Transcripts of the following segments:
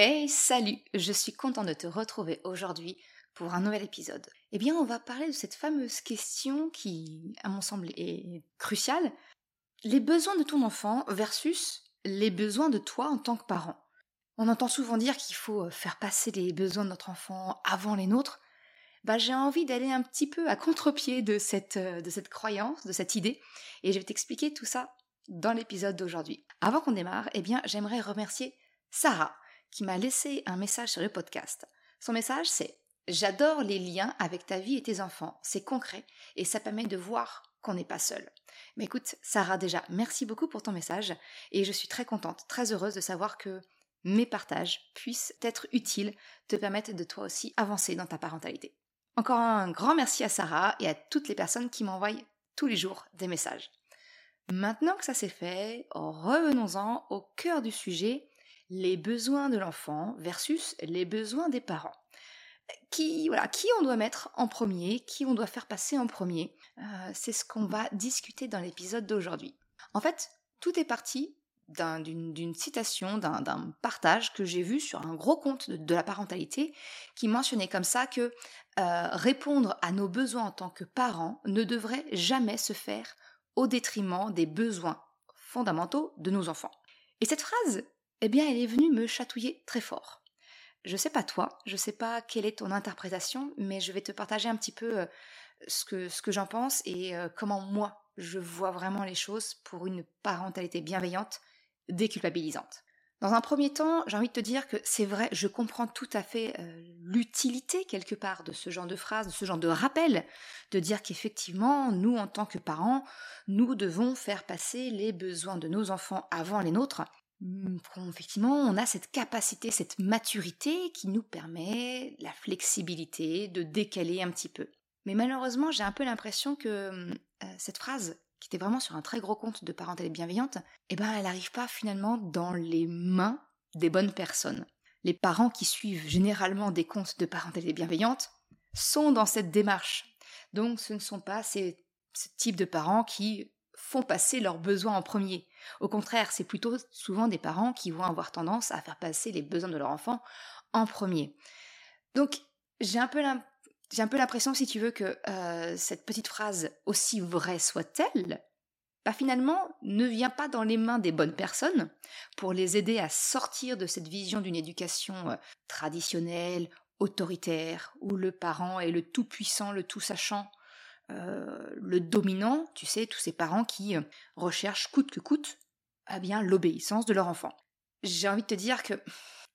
Hey, salut Je suis contente de te retrouver aujourd'hui pour un nouvel épisode. Eh bien, on va parler de cette fameuse question qui, à mon semble, est cruciale. Les besoins de ton enfant versus les besoins de toi en tant que parent. On entend souvent dire qu'il faut faire passer les besoins de notre enfant avant les nôtres. Bah, j'ai envie d'aller un petit peu à contre-pied de cette, de cette croyance, de cette idée, et je vais t'expliquer tout ça dans l'épisode d'aujourd'hui. Avant qu'on démarre, eh bien, j'aimerais remercier Sarah, qui m'a laissé un message sur le podcast. Son message, c'est J'adore les liens avec ta vie et tes enfants. C'est concret et ça permet de voir qu'on n'est pas seul. Mais écoute, Sarah, déjà, merci beaucoup pour ton message et je suis très contente, très heureuse de savoir que mes partages puissent être utiles, te permettre de toi aussi avancer dans ta parentalité. Encore un grand merci à Sarah et à toutes les personnes qui m'envoient tous les jours des messages. Maintenant que ça c'est fait, revenons-en au cœur du sujet les besoins de l'enfant versus les besoins des parents. Qui, voilà, qui on doit mettre en premier, qui on doit faire passer en premier, euh, c'est ce qu'on va discuter dans l'épisode d'aujourd'hui. En fait, tout est parti d'une citation, d'un partage que j'ai vu sur un gros compte de, la parentalité qui mentionnait comme ça que euh, répondre à nos besoins en tant que parents ne devrait jamais se faire au détriment des besoins fondamentaux de nos enfants. Et cette phrase, eh bien, elle est venue me chatouiller très fort. Je sais pas toi, je sais pas quelle est ton interprétation, mais je vais te partager un petit peu euh, ce que, j'en pense et euh, comment moi je vois vraiment les choses pour une parentalité bienveillante, déculpabilisante. Dans un premier temps, j'ai envie de te dire que c'est vrai, je comprends tout à fait euh, l'utilité quelque part de ce genre de phrase, de ce genre de rappel, de dire qu'effectivement, nous en tant que parents, nous devons faire passer les besoins de nos enfants avant les nôtres, effectivement, on a cette capacité, cette maturité qui nous permet la flexibilité de décaler un petit peu. Mais malheureusement, j'ai un peu l'impression que mmh, euh, cette phrase, qui était vraiment sur un très gros compte de parentalité bienveillante, eh ben, elle n'arrive pas finalement dans les mains des bonnes personnes. Les parents qui suivent généralement des comptes de parentalité bienveillante sont dans cette démarche. Donc, ce ne sont pas ces, ce type de parents qui font passer leurs besoins en premier. Au contraire, c'est plutôt souvent des parents qui vont avoir tendance à faire passer les besoins de leur enfant en premier. Donc, j'ai un peu l'impression, si tu veux, que euh, cette petite phrase, aussi vraie soit-elle, bah, finalement, ne vient pas dans les mains des bonnes personnes pour les aider à sortir de cette vision d'une éducation euh, traditionnelle, autoritaire, où le parent est le tout-puissant, le tout-sachant, euh, le dominant, tu sais, tous ces parents qui euh, recherchent coûte que coûte eh bien l'obéissance de leur enfant. J'ai envie de te dire que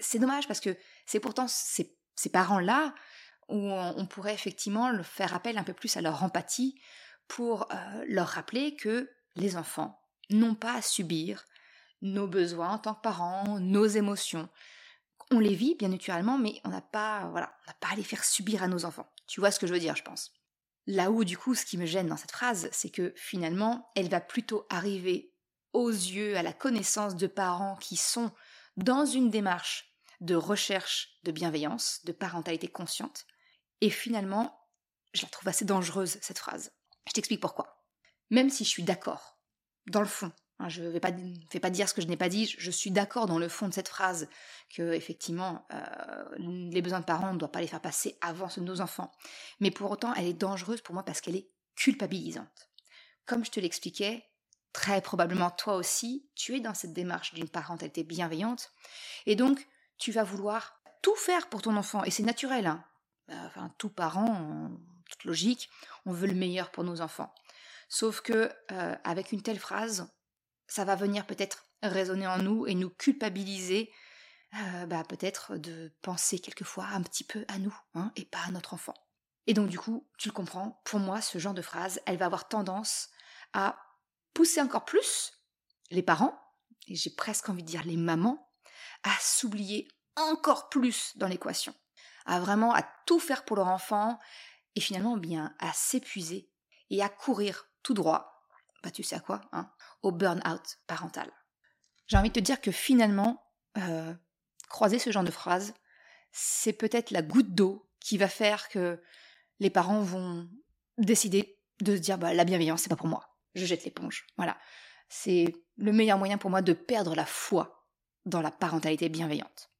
c'est dommage parce que c'est pourtant ces, parents-là où on, pourrait effectivement faire appel un peu plus à leur empathie pour euh, leur rappeler que les enfants n'ont pas à subir nos besoins en tant que parents, nos émotions. On les vit bien naturellement, mais on n'a pas, voilà, on n'a pas à les faire subir à nos enfants. Tu vois ce que je veux dire, je pense. Là où, du coup, ce qui me gêne dans cette phrase, c'est que finalement, elle va plutôt arriver aux yeux, à la connaissance de parents qui sont dans une démarche de recherche de bienveillance, de parentalité consciente. Et finalement, je la trouve assez dangereuse, cette phrase. Je t'explique pourquoi. Même si je suis d'accord, dans le fond, je ne vais pas, pas dire ce que je n'ai pas dit. Je suis d'accord dans le fond de cette phrase que effectivement euh, les besoins de parents on ne doit pas les faire passer avant ceux de nos enfants. Mais pour autant, elle est dangereuse pour moi parce qu'elle est culpabilisante. Comme je te l'expliquais, très probablement toi aussi, tu es dans cette démarche d'une parentalité bienveillante et donc tu vas vouloir tout faire pour ton enfant et c'est naturel. Hein. Enfin, tout parent, toute logique, on veut le meilleur pour nos enfants. Sauf que euh, avec une telle phrase, ça va venir peut-être résonner en nous et nous culpabiliser, euh, bah, peut-être de penser quelquefois un petit peu à nous hein, et pas à notre enfant. Et donc du coup, tu le comprends, pour moi, ce genre de phrase, elle va avoir tendance à pousser encore plus les parents, et j'ai presque envie de dire les mamans, à s'oublier encore plus dans l'équation, à vraiment à tout faire pour leur enfant et finalement bien à s'épuiser et à courir tout droit, bah tu sais à quoi, hein, au burn-out parental. J'ai envie de te dire que finalement, euh, croiser ce genre de phrase, c'est peut-être la goutte d'eau qui va faire que les parents vont décider de se dire bah, la bienveillance, c'est pas pour moi. Je jette l'éponge. Voilà. C'est le meilleur moyen pour moi de perdre la foi dans la parentalité bienveillante.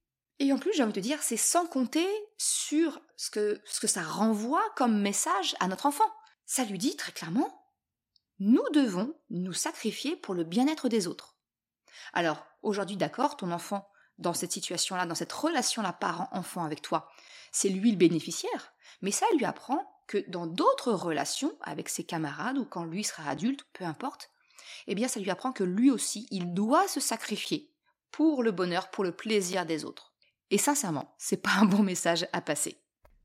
Et en plus, j'ai envie de te dire, c'est sans compter sur ce que, ce que ça renvoie comme message à notre enfant. Ça lui dit très clairement, nous devons nous sacrifier pour le bien-être des autres. Alors, aujourd'hui, d'accord, ton enfant, dans cette situation-là, dans cette relation-là parent-enfant avec toi, c'est lui le bénéficiaire, mais ça lui apprend que dans d'autres relations avec ses camarades ou quand lui sera adulte, peu importe, eh bien ça lui apprend que lui aussi, il doit se sacrifier pour le bonheur, pour le plaisir des autres. Et sincèrement, c'est pas un bon message à passer.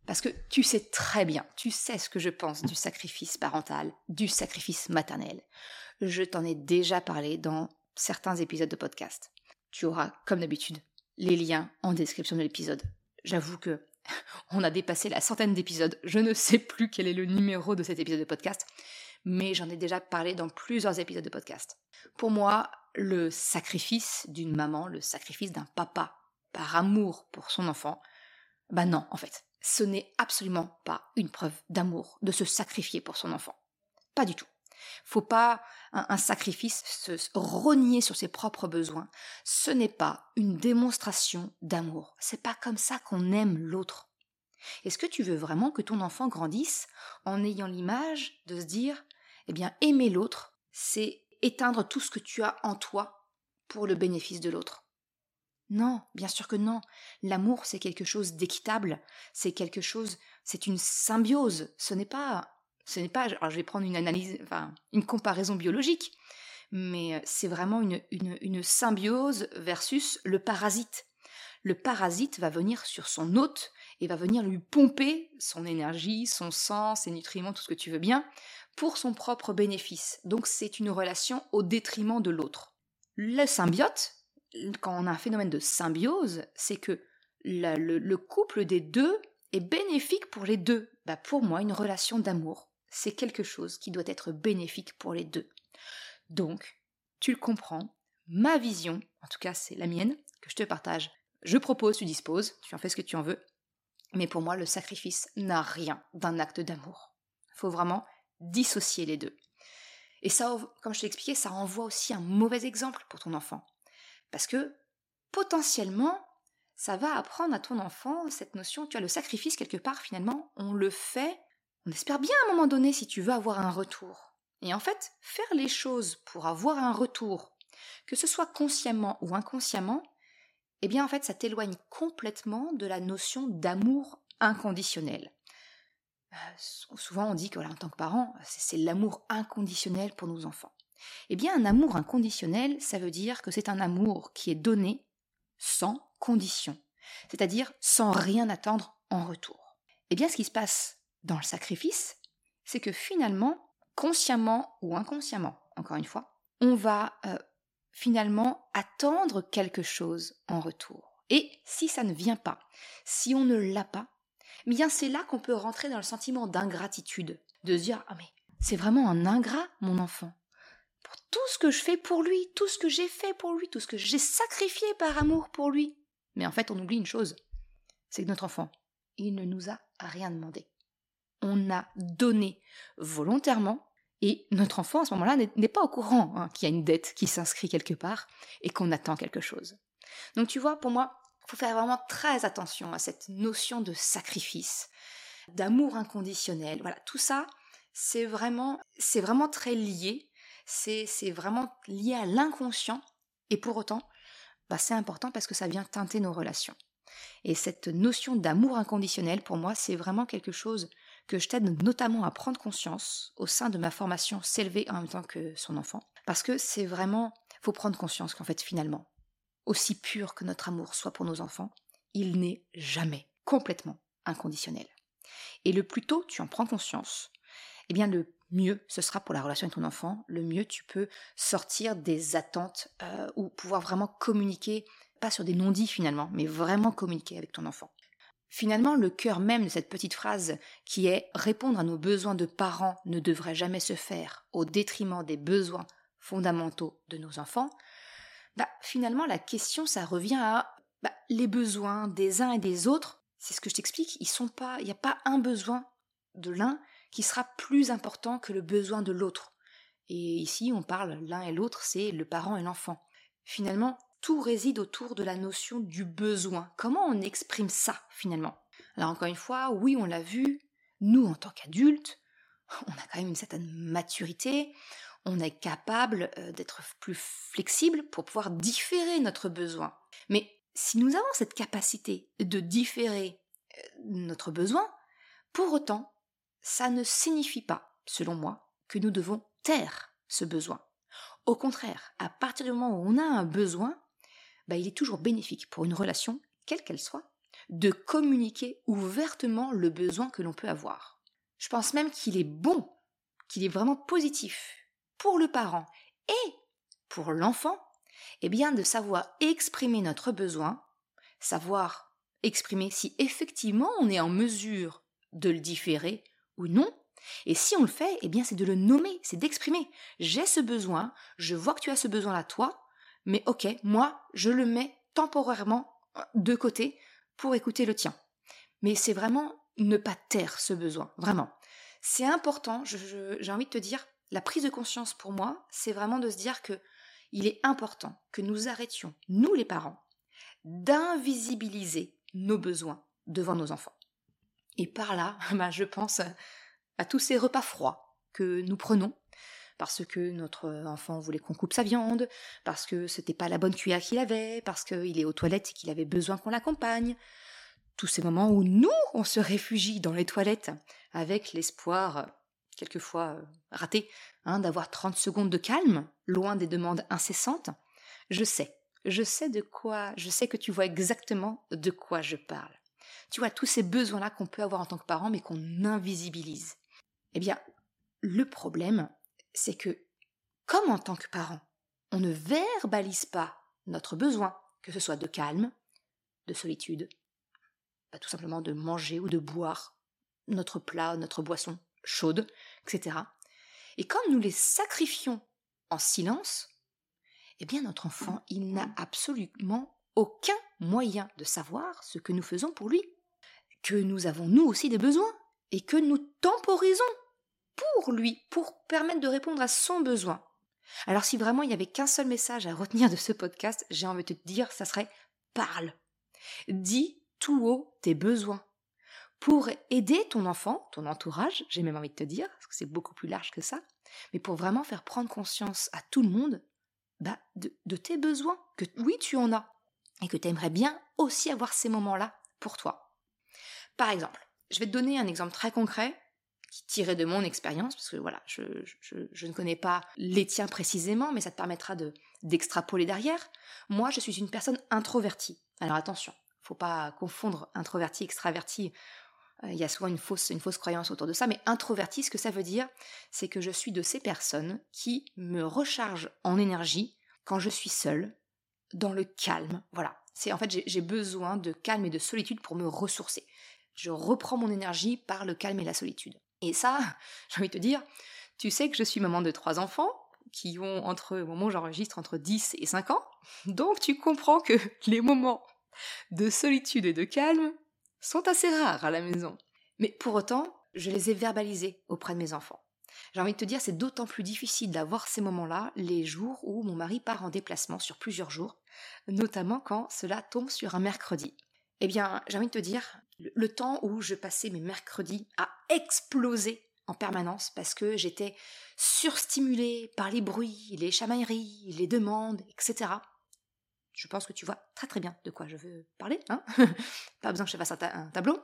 Parce que tu sais très bien, tu sais ce que je pense du sacrifice parental, du sacrifice maternel. Je t'en ai déjà parlé dans certains épisodes de podcast. Tu auras, comme d'habitude, les liens en description de l'épisode. J'avoue que on a dépassé la centaine d'épisodes. Je ne sais plus quel est le numéro de cet épisode de podcast, mais j'en ai déjà parlé dans plusieurs épisodes de podcast. Pour moi, le sacrifice d'une maman, le sacrifice d'un papa par amour pour son enfant, bah non, en fait, ce n'est absolument pas une preuve d'amour de se sacrifier pour son enfant. Pas du tout. Faut pas un, sacrifice se renier sur ses propres besoins. Ce n'est pas une démonstration d'amour. C'est pas comme ça qu'on aime l'autre. Est-ce que tu veux vraiment que ton enfant grandisse en ayant l'image de se dire, eh bien, aimer l'autre, c'est éteindre tout ce que tu as en toi pour le bénéfice de l'autre? Non, bien sûr que non. L'amour, c'est quelque chose d'équitable, c'est quelque chose, c'est une symbiose, ce n'est pas ce n'est pas, alors je vais prendre une analyse, enfin, une comparaison biologique, mais euh, c'est vraiment une, une, symbiose versus le parasite. Le parasite va venir sur son hôte et va venir lui pomper son énergie, son sang, ses nutriments, tout ce que tu veux bien, pour son propre bénéfice. Donc c'est une relation au détriment de l'autre. Le symbiote, quand on a un phénomène de symbiose, c'est que le, le, couple des deux est bénéfique pour les deux. Bah pour moi, une relation d'amour, c'est quelque chose qui doit être bénéfique pour les deux. Donc, tu le comprends, ma vision, en tout cas c'est la mienne, que je te partage, je propose, tu disposes, tu en fais ce que tu en veux, mais pour moi le sacrifice n'a rien d'un acte d'amour. Il faut vraiment dissocier les deux. Et ça, comme je t'ai expliqué, ça renvoie aussi un mauvais exemple pour ton enfant. Parce que potentiellement, ça va apprendre à ton enfant cette notion, tu as le sacrifice quelque part finalement, on le fait on espère bien à un moment donné si tu veux avoir un retour. Et en fait, faire les choses pour avoir un retour, que ce soit consciemment ou inconsciemment, eh bien en fait ça t'éloigne complètement de la notion d'amour inconditionnel. Euh, souvent on dit que en tant que parent, c'est l'amour inconditionnel pour nos enfants. Eh bien un amour inconditionnel, ça veut dire que c'est un amour qui est donné sans condition, c'est-à-dire sans rien attendre en retour. Eh bien ce qui se passe dans le sacrifice, c'est que finalement, consciemment ou inconsciemment, encore une fois, on va euh, finalement attendre quelque chose en retour. Et si ça ne vient pas, si on ne l'a pas, eh bien c'est là qu'on peut rentrer dans le sentiment d'ingratitude, de se dire ah mais c'est vraiment un ingrat mon enfant. Pour tout ce que je fais pour lui, tout ce que j'ai fait pour lui, tout ce que j'ai sacrifié par amour pour lui. Mais en fait, on oublie une chose, c'est que notre enfant, il ne nous a rien demandé on a donné volontairement et notre enfant à ce moment-là n'est pas au courant hein, qu'il y a une dette qui s'inscrit quelque part et qu'on attend quelque chose. Donc tu vois, pour moi, il faut faire vraiment très attention à cette notion de sacrifice, d'amour inconditionnel. Voilà, tout ça, c'est vraiment, c'est vraiment très lié. C'est, vraiment lié à l'inconscient. Et pour autant, bah, c'est important parce que ça vient teinter nos relations. Et cette notion d'amour inconditionnel, pour moi, c'est vraiment quelque chose que je t'aide notamment à prendre conscience au sein de ma formation S'élever en même temps que son enfant. Parce que c'est vraiment, faut prendre conscience qu'en fait finalement, aussi pur que notre amour soit pour nos enfants, il n'est jamais complètement inconditionnel. Et le plus tôt tu en prends conscience, eh bien le mieux ce sera pour la relation avec ton enfant, le mieux tu peux sortir des attentes euh, ou pouvoir vraiment communiquer, pas sur des non-dits finalement, mais vraiment communiquer avec ton enfant. Finalement, le cœur même de cette petite phrase, qui est répondre à nos besoins de parents ne devrait jamais se faire au détriment des besoins fondamentaux de nos enfants, bah, finalement, la question, ça revient à bah, les besoins des uns et des autres. C'est ce que je t'explique. Sont pas, il n'y a pas un besoin de l'un qui sera plus important que le besoin de l'autre. Et ici, on parle l'un et l'autre, c'est le parent et l'enfant. Finalement, tout réside autour de la notion du besoin. Comment on exprime ça finalement? Alors encore une fois, oui, on l'a vu, nous en tant qu'adultes, on a quand même une certaine maturité, on est capable euh, d'être plus flexible pour pouvoir différer notre besoin. Mais si nous avons cette capacité de différer euh, notre besoin, pour autant, ça ne signifie pas, selon moi, que nous devons taire ce besoin. Au contraire, à partir du moment où on a un besoin, bah, il est toujours bénéfique pour une relation, quelle qu'elle soit, de communiquer ouvertement le besoin que l'on peut avoir. Je pense même qu'il est bon, qu'il est vraiment positif pour le parent et pour l'enfant, eh bien de savoir exprimer notre besoin, savoir exprimer si effectivement on est en mesure de le différer ou non. Et si on le fait, eh bien c'est de le nommer, c'est d'exprimer. J'ai ce besoin, je vois que tu as ce besoin-là toi, mais ok, moi, je le mets temporairement euh, de côté pour écouter le tien. Mais c'est vraiment ne pas taire ce besoin, vraiment. C'est important, j'ai envie de te dire, la prise de conscience pour moi, c'est vraiment de se dire que il est important que nous arrêtions, nous les parents, d'invisibiliser nos besoins devant nos enfants. Et par là, bah, je pense à tous ces repas froids que nous prenons parce que notre enfant voulait qu'on coupe sa viande, parce que c'était pas la bonne cuillère qu'il avait, parce qu'il est aux toilettes et qu'il avait besoin qu'on l'accompagne. Tous ces moments où nous, on se réfugie dans les toilettes avec l'espoir, quelquefois euh, raté, hein, d'avoir 30 secondes de calme, loin des demandes incessantes. Je sais, je sais de quoi, je sais que tu vois exactement de quoi je parle. Tu vois, tous ces besoins-là qu'on peut avoir en tant que parent, mais qu'on invisibilise. Eh bien, le problème, c'est que, comme en tant que parent, on ne verbalise pas notre besoin, que ce soit de calme, de solitude, pas tout simplement de manger ou de boire notre plat, notre boisson chaude, etc. Et comme nous les sacrifions en silence, eh bien notre enfant, il n'a absolument aucun moyen de savoir ce que nous faisons pour lui, que nous avons nous aussi des besoins, et que nous temporisons pour lui, pour permettre de répondre à son besoin. Alors si vraiment il n'y avait qu'un seul message à retenir de ce podcast, j'ai envie de te dire, ça serait parle. Dis tout haut tes besoins. Pour aider ton enfant, ton entourage, j'ai même envie de te dire, parce que c'est beaucoup plus large que ça, mais pour vraiment faire prendre conscience à tout le monde bah, de, de tes besoins, que oui tu en as, et que tu aimerais bien aussi avoir ces moments-là pour toi. Par exemple, je vais te donner un exemple très concret tiré de mon expérience, parce que voilà, je, ne connais pas les tiens précisément, mais ça te permettra de d'extrapoler derrière. Moi, je suis une personne introvertie. Alors attention, faut pas confondre introverti, extraverti. Euh, il y a souvent une fausse, croyance autour de ça, mais introverti, ce que ça veut dire, c'est que je suis de ces personnes qui me rechargent en énergie quand je suis seule, dans le calme. Voilà. C'est en fait j'ai besoin de calme et de solitude pour me ressourcer. Je reprends mon énergie par le calme et la solitude. Et ça, j'ai envie de te dire, tu sais que je suis maman de trois enfants qui ont entre, au moment où j'enregistre, entre 10 et 5 ans. Donc tu comprends que les moments de solitude et de calme sont assez rares à la maison. Mais pour autant, je les ai verbalisés auprès de mes enfants. J'ai envie de te dire, c'est d'autant plus difficile d'avoir ces moments-là les jours où mon mari part en déplacement sur plusieurs jours, notamment quand cela tombe sur un mercredi. Eh bien, j'ai envie de te dire, le temps où je passais mes mercredis à exploser en permanence parce que j'étais surstimulée par les bruits, les chamailleries, les demandes, etc. Je pense que tu vois très très bien de quoi je veux parler, hein Pas besoin que je fasse un, tableau.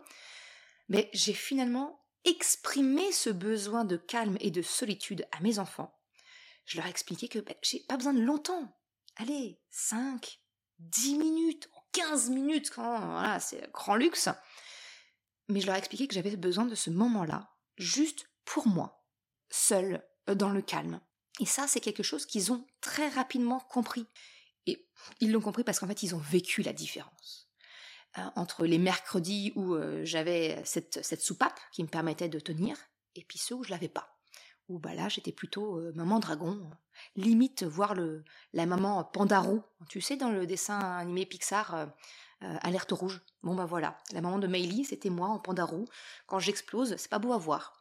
Mais j'ai finalement exprimé ce besoin de calme et de solitude à mes enfants. Je leur ai expliqué que ben, j'ai pas besoin de longtemps. Allez, 5, 10 minutes, 15 minutes, quand voilà, c'est grand luxe mais je leur ai expliqué que j'avais besoin de ce moment-là, juste pour moi, seul, euh, dans le calme. Et ça, c'est quelque chose qu'ils ont très rapidement compris. Et ils l'ont compris parce qu'en fait, ils ont vécu la différence. Entre les mercredis où j'avais cette, cette soupape qui me permettait de tenir, et puis ceux où je l'avais pas. Où bah là, j'étais plutôt maman dragon, limite voir le, la maman pandarou, tu sais, dans le dessin animé Pixar, Alerte rouge. Bon bah voilà, la maman de Meili, c'était moi en pandarou. Quand j'explose, c'est pas beau à voir.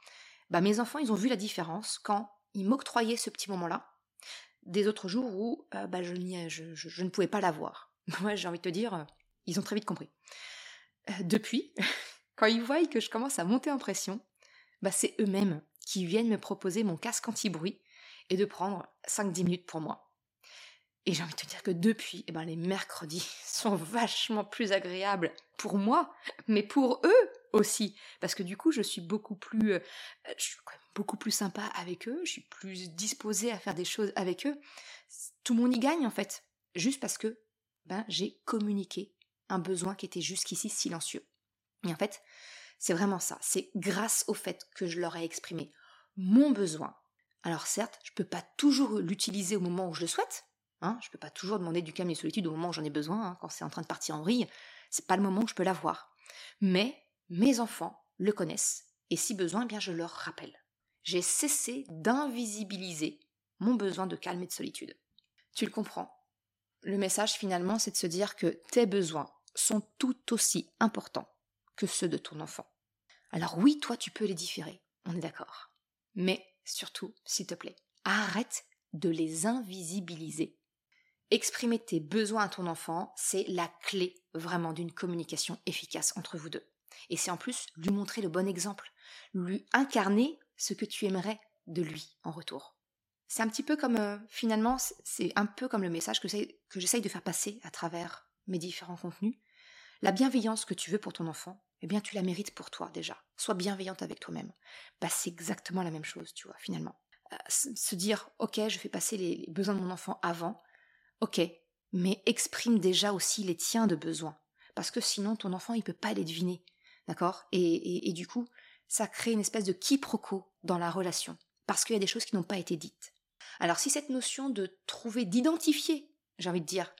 Bah mes enfants, ils ont vu la différence quand ils m'octroyaient ce petit moment-là, des autres jours où bah, je, je, je, ne pouvais pas la voir. Moi, j'ai envie de te dire, ils ont très vite compris. depuis, quand ils voient que je commence à monter en pression, bah c'est eux-mêmes qui viennent me proposer mon casque anti-bruit et de prendre 5-10 minutes pour moi. Et j'ai envie de te dire que depuis, eh ben, les mercredis sont vachement plus agréables pour moi, mais pour eux aussi. Parce que du coup, je suis beaucoup plus, euh, je suis beaucoup plus sympa avec eux, je suis plus disposée à faire des choses avec eux. Tout le monde y gagne en fait. Juste parce que ben, j'ai communiqué un besoin qui était jusqu'ici silencieux. Et en fait, c'est vraiment ça. C'est grâce au fait que je leur ai exprimé mon besoin. Alors certes, je ne peux pas toujours l'utiliser au moment où je le souhaite. Hein, je ne peux pas toujours demander du calme et de solitude au moment où j'en ai besoin, hein, quand c'est en train de partir en vrille. C'est pas le moment où je peux l'avoir. Mais mes enfants le connaissent, et si besoin, eh bien je leur rappelle. J'ai cessé d'invisibiliser mon besoin de calme et de solitude. Tu le comprends. Le message finalement, c'est de se dire que tes besoins sont tout aussi importants que ceux de ton enfant. Alors oui, toi, tu peux les différer, on est d'accord. Mais surtout, s'il te plaît, arrête de les invisibiliser. Exprimer tes besoins à ton enfant, c'est la clé vraiment d'une communication efficace entre vous deux. Et c'est en plus lui montrer le bon exemple, lui incarner ce que tu aimerais de lui en retour. C'est un petit peu comme, euh, finalement, c'est un peu comme le message que j'essaye de faire passer à travers mes différents contenus. La bienveillance que tu veux pour ton enfant, eh bien tu la mérites pour toi déjà. Sois bienveillante avec toi-même. Bah, c'est exactement la même chose, tu vois, finalement. Euh, se dire, ok, je fais passer les, besoins de mon enfant avant, ok, mais exprime déjà aussi les tiens de besoins. Parce que sinon, ton enfant, il peut pas les deviner. D'accord? Et, et, du coup, ça crée une espèce de quiproquo dans la relation. Parce qu'il y a des choses qui n'ont pas été dites. Alors, si cette notion de trouver, d'identifier, j'ai envie de dire,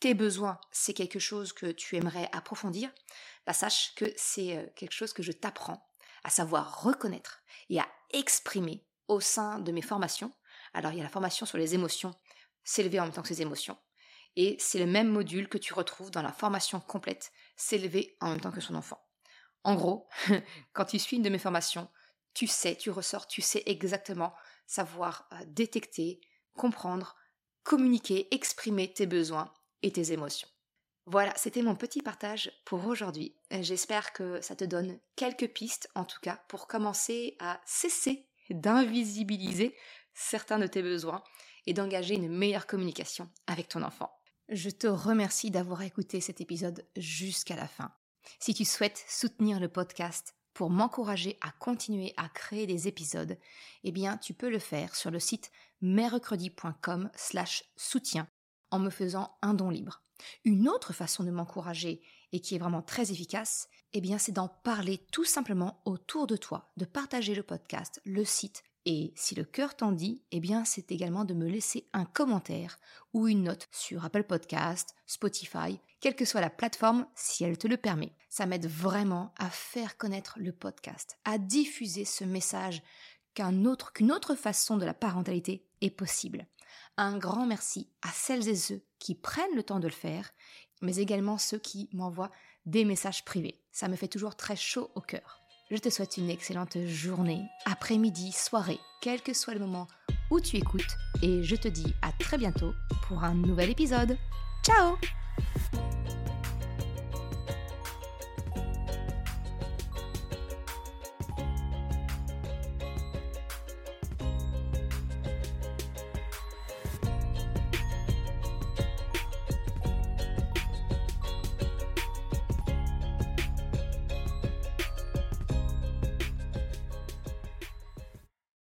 tes besoins, c'est quelque chose que tu aimerais approfondir, bah sache que c'est euh, quelque chose que je t'apprends à savoir reconnaître et à exprimer au sein de mes formations. Alors il y a la formation sur les émotions, s'élever en même temps que ses émotions. Et c'est le même module que tu retrouves dans la formation complète, s'élever en même temps que son enfant. En gros, quand tu suis une de mes formations, tu sais, tu ressors, tu sais exactement savoir euh, détecter, comprendre, communiquer, exprimer tes besoins et tes émotions. Voilà, c'était mon petit partage pour aujourd'hui. J'espère que ça te donne quelques pistes, en tout cas, pour commencer à cesser d'invisibiliser certains de tes besoins et d'engager une meilleure communication avec ton enfant. Je te remercie d'avoir écouté cet épisode jusqu'à la fin. Si tu souhaites soutenir le podcast pour m'encourager à continuer à créer des épisodes, eh bien, tu peux le faire sur le site mercredi.com slash soutien en me faisant un don libre. Une autre façon de m'encourager et qui est vraiment très efficace, eh bien, c'est d'en parler tout simplement autour de toi, de partager le podcast, le site. Et si le cœur t'en dit, eh bien, c'est également de me laisser un commentaire ou une note sur Apple Podcast, Spotify, quelle que soit la plateforme, si elle te le permet. Ça m'aide vraiment à faire connaître le podcast, à diffuser ce message qu'un autre, qu'une autre façon de la parentalité est possible. Un grand merci à celles et ceux qui prennent le temps de le faire, mais également ceux qui m'envoient des messages privés. Ça me fait toujours très chaud au cœur. Je te souhaite une excellente journée, après-midi, soirée, quel que soit le moment où tu écoutes, et je te dis à très bientôt pour un nouvel épisode. Ciao